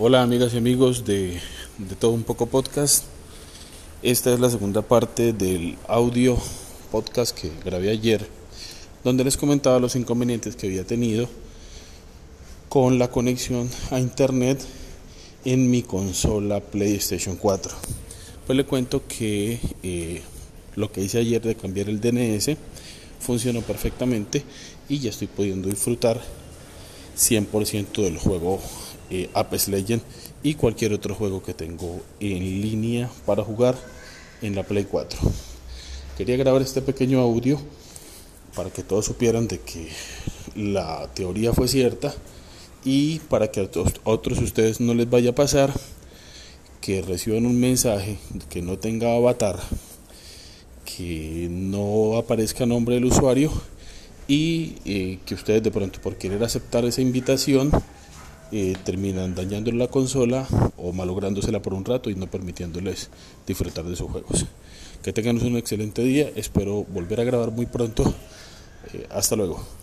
Hola amigas y amigos de, de Todo Un Poco Podcast. Esta es la segunda parte del audio podcast que grabé ayer, donde les comentaba los inconvenientes que había tenido con la conexión a internet en mi consola PlayStation 4. Pues le cuento que eh, lo que hice ayer de cambiar el DNS funcionó perfectamente y ya estoy pudiendo disfrutar 100% del juego eh, Apex Legend y cualquier otro juego que tengo en línea para jugar en la Play 4. Quería grabar este pequeño audio para que todos supieran de que la teoría fue cierta y para que a otros ustedes no les vaya a pasar que reciban un mensaje que no tenga avatar, que no aparezca nombre del usuario y eh, que ustedes de pronto por querer aceptar esa invitación eh, terminan dañando la consola o malográndosela por un rato y no permitiéndoles disfrutar de sus juegos. Que tengan un excelente día, espero volver a grabar muy pronto. Eh, hasta luego.